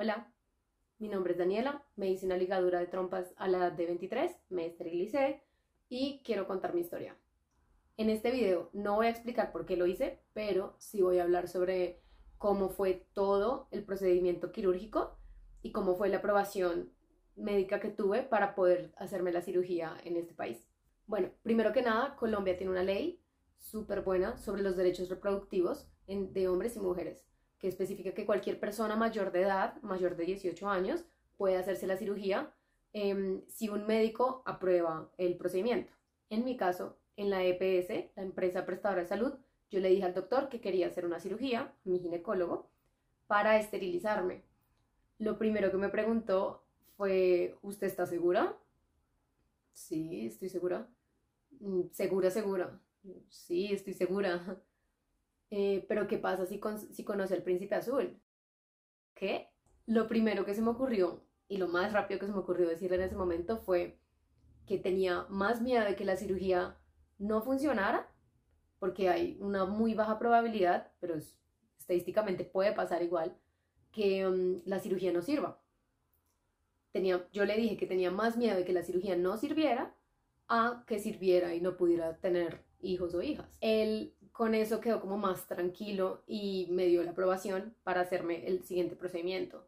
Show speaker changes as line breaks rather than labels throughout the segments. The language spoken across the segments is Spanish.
Hola, mi nombre es Daniela, me hice una ligadura de trompas a la edad de 23, me esterilicé y quiero contar mi historia. En este video no voy a explicar por qué lo hice, pero sí voy a hablar sobre cómo fue todo el procedimiento quirúrgico y cómo fue la aprobación médica que tuve para poder hacerme la cirugía en este país. Bueno, primero que nada, Colombia tiene una ley súper buena sobre los derechos reproductivos de hombres y mujeres que especifica que cualquier persona mayor de edad, mayor de 18 años, puede hacerse la cirugía em, si un médico aprueba el procedimiento. En mi caso, en la EPS, la empresa prestadora de salud, yo le dije al doctor que quería hacer una cirugía, mi ginecólogo, para esterilizarme. Lo primero que me preguntó fue, ¿usted está segura? Sí, estoy segura. Mm, segura, segura. Sí, estoy segura. Eh, pero ¿qué pasa si, si conoce al príncipe azul? ¿Qué? Lo primero que se me ocurrió y lo más rápido que se me ocurrió decirle en ese momento fue que tenía más miedo de que la cirugía no funcionara, porque hay una muy baja probabilidad, pero estadísticamente puede pasar igual, que mm, la cirugía no sirva. Tenía, yo le dije que tenía más miedo de que la cirugía no sirviera a que sirviera y no pudiera tener hijos o hijas. Él con eso quedó como más tranquilo y me dio la aprobación para hacerme el siguiente procedimiento.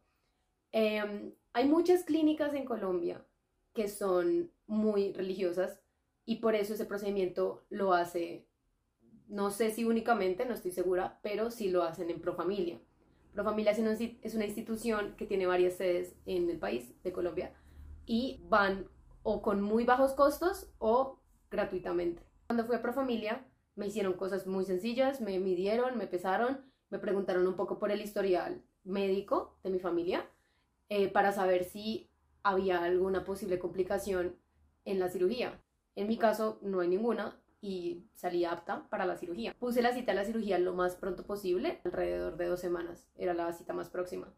Em, hay muchas clínicas en Colombia que son muy religiosas y por eso ese procedimiento lo hace, no sé si únicamente, no estoy segura, pero sí lo hacen en Profamilia. Profamilia es una institución que tiene varias sedes en el país de Colombia y van o con muy bajos costos o gratuitamente. Cuando fui a Profamilia, me hicieron cosas muy sencillas, me midieron, me pesaron, me preguntaron un poco por el historial médico de mi familia eh, para saber si había alguna posible complicación en la cirugía. En mi caso no hay ninguna y salí apta para la cirugía. Puse la cita a la cirugía lo más pronto posible, alrededor de dos semanas, era la cita más próxima.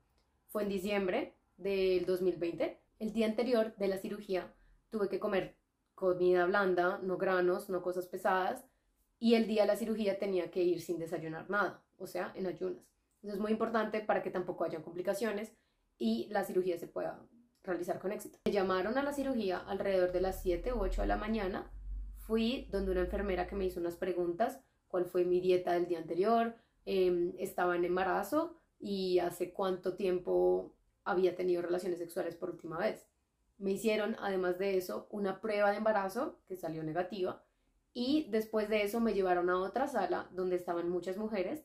Fue en diciembre del 2020. El día anterior de la cirugía tuve que comer comida blanda, no granos, no cosas pesadas, y el día de la cirugía tenía que ir sin desayunar nada, o sea, en ayunas. Eso es muy importante para que tampoco haya complicaciones y la cirugía se pueda realizar con éxito. Me llamaron a la cirugía alrededor de las 7 u 8 de la mañana. Fui donde una enfermera que me hizo unas preguntas, cuál fue mi dieta del día anterior, em, estaba en embarazo y hace cuánto tiempo había tenido relaciones sexuales por última vez. Me hicieron, además de eso, una prueba de embarazo que salió negativa y después de eso me llevaron a otra sala donde estaban muchas mujeres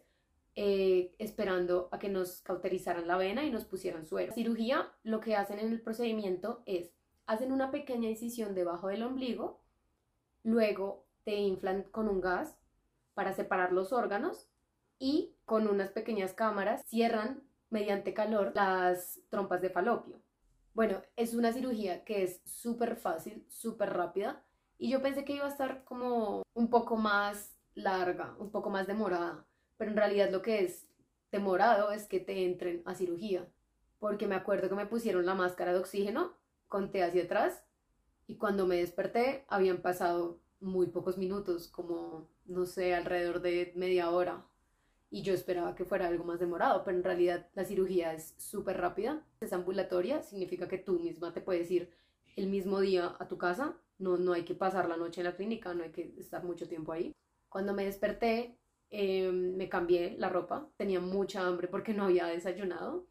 eh, esperando a que nos cauterizaran la vena y nos pusieran suero. La cirugía, lo que hacen en el procedimiento es, hacen una pequeña incisión debajo del ombligo, luego te inflan con un gas para separar los órganos y con unas pequeñas cámaras cierran mediante calor las trompas de falopio. Bueno, es una cirugía que es súper fácil, súper rápida y yo pensé que iba a estar como un poco más larga, un poco más demorada, pero en realidad lo que es demorado es que te entren a cirugía, porque me acuerdo que me pusieron la máscara de oxígeno, conté hacia atrás y cuando me desperté habían pasado muy pocos minutos, como no sé, alrededor de media hora. Y yo esperaba que fuera algo más demorado, pero en realidad la cirugía es súper rápida, es ambulatoria, significa que tú misma te puedes ir el mismo día a tu casa no, no hay que pasar la noche en la clínica, no hay que estar mucho tiempo ahí. Cuando me desperté, em, me cambié la ropa, tenía mucha hambre porque no había desayunado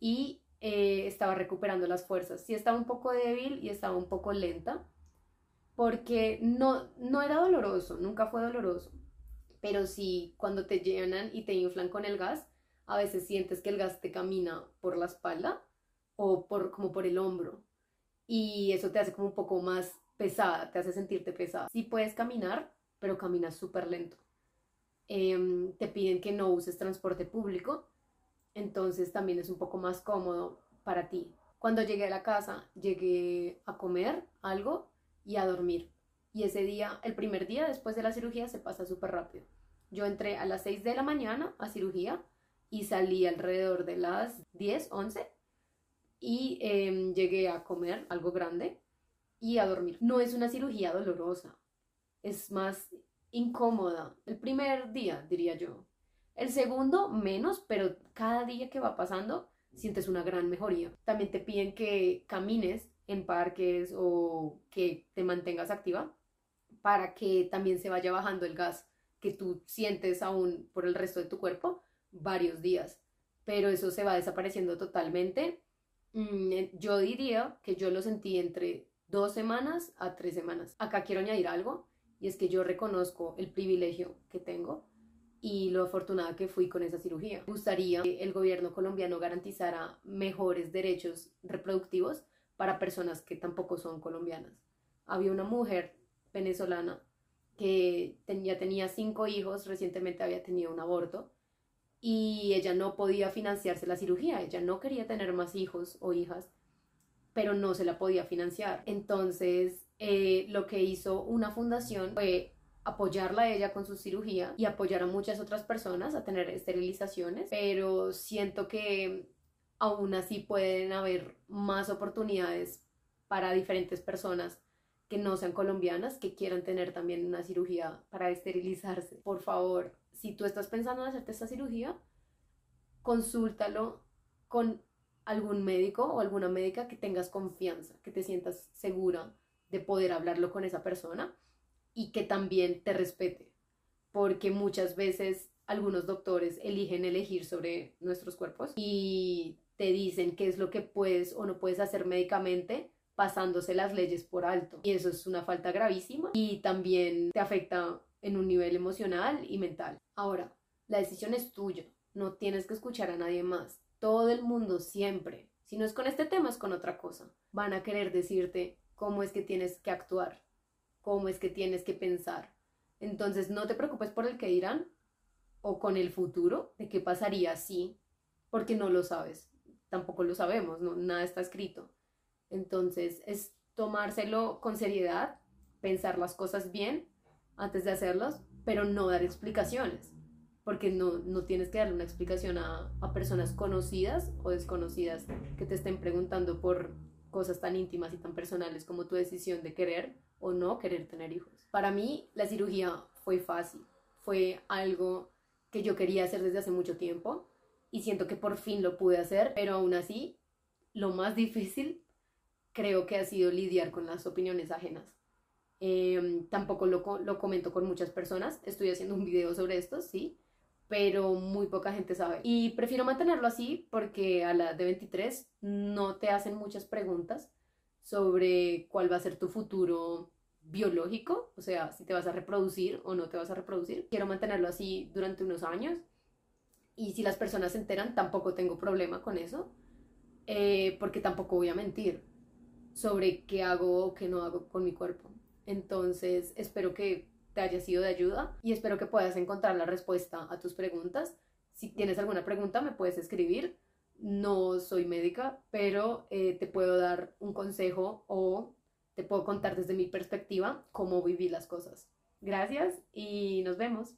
y eh, estaba recuperando las fuerzas. Sí estaba un poco débil y estaba un poco lenta porque no, no era doloroso, nunca fue doloroso, pero sí cuando te llenan y te inflan con el gas, a veces sientes que el gas te camina por la espalda o por, como por el hombro y eso te hace como un poco más pesada, te hace sentirte pesada. Sí puedes caminar, pero caminas súper lento. Em, te piden que no uses transporte público, entonces también es un poco más cómodo para ti. Cuando llegué a la casa, llegué a comer algo y a dormir. Y ese día, el primer día después de la cirugía, se pasa súper rápido. Yo entré a las 6 de la mañana a cirugía y salí alrededor de las 10, 11 y em, llegué a comer algo grande y a dormir. No es una cirugía dolorosa, es más incómoda. El primer día, diría yo. El segundo, menos, pero cada día que va pasando sientes una gran mejoría. También te piden que camines en parques o que te mantengas activa para que también se vaya bajando el gas que tú sientes aún por el resto de tu cuerpo varios días. Pero eso se va desapareciendo totalmente. Mm, eh, yo diría que yo lo sentí entre dos semanas a tres semanas. Acá quiero añadir algo y es que yo reconozco el privilegio que tengo y lo afortunada que fui con esa cirugía. Me gustaría que el gobierno colombiano garantizara mejores derechos reproductivos para personas que tampoco son colombianas. Había una mujer venezolana que ya tenía cinco hijos, recientemente había tenido un aborto y ella no podía financiarse la cirugía, ella no quería tener más hijos o hijas, pero no se la podía financiar. Entonces, eh, lo que hizo una fundación fue apoyarla a ella con su cirugía y apoyar a muchas otras personas a tener esterilizaciones, pero siento que aún así pueden haber más oportunidades para diferentes personas que no sean colombianas que quieran tener también una cirugía para esterilizarse. Por favor, si tú estás pensando en hacerte esta cirugía, consúltalo con algún médico o alguna médica que tengas confianza, que te sientas segura de poder hablarlo con esa persona y que también te respete, porque muchas veces algunos doctores eligen elegir sobre nuestros cuerpos y te dicen qué es lo que puedes o no puedes hacer médicamente pasándose las leyes por alto. Y eso es una falta gravísima y también te afecta en un nivel emocional y mental. Ahora, la decisión es tuya, no tienes que escuchar a nadie más. Todo el mundo siempre, si no es con este tema, es con otra cosa. Van a querer decirte cómo es que tienes que actuar, cómo es que tienes que pensar. Entonces, no te preocupes por el que dirán o con el futuro de qué pasaría si, porque no lo sabes. Tampoco lo sabemos, no, nada está escrito. Entonces es tomárselo con seriedad, pensar las cosas bien antes de hacerlos, pero no dar explicaciones, porque no, no tienes que darle una explicación a, a personas conocidas o desconocidas que te estén preguntando por cosas tan íntimas y tan personales como tu decisión de querer o no querer tener hijos. Para mí la cirugía fue fácil, fue algo que yo quería hacer desde hace mucho tiempo y siento que por fin lo pude hacer, pero aún así lo más difícil creo que ha sido lidiar con las opiniones ajenas. Em, tampoco lo, lo comento con muchas personas, estoy haciendo un video sobre esto, sí, pero muy poca gente sabe. Y prefiero mantenerlo así porque a la de 23 no te hacen muchas preguntas sobre cuál va a ser tu futuro biológico, o sea, si te vas a reproducir o no te vas a reproducir. Quiero mantenerlo así durante unos años y si las personas se enteran, tampoco tengo problema con eso, eh, porque tampoco voy a mentir sobre qué hago o qué no hago con mi cuerpo. Entonces, espero que te haya sido de ayuda y espero que puedas encontrar la respuesta a tus preguntas. Si tienes alguna pregunta, me puedes escribir. No soy médica, pero eh, te puedo dar un consejo o te puedo contar desde mi perspectiva cómo viví las cosas. Gracias y nos vemos.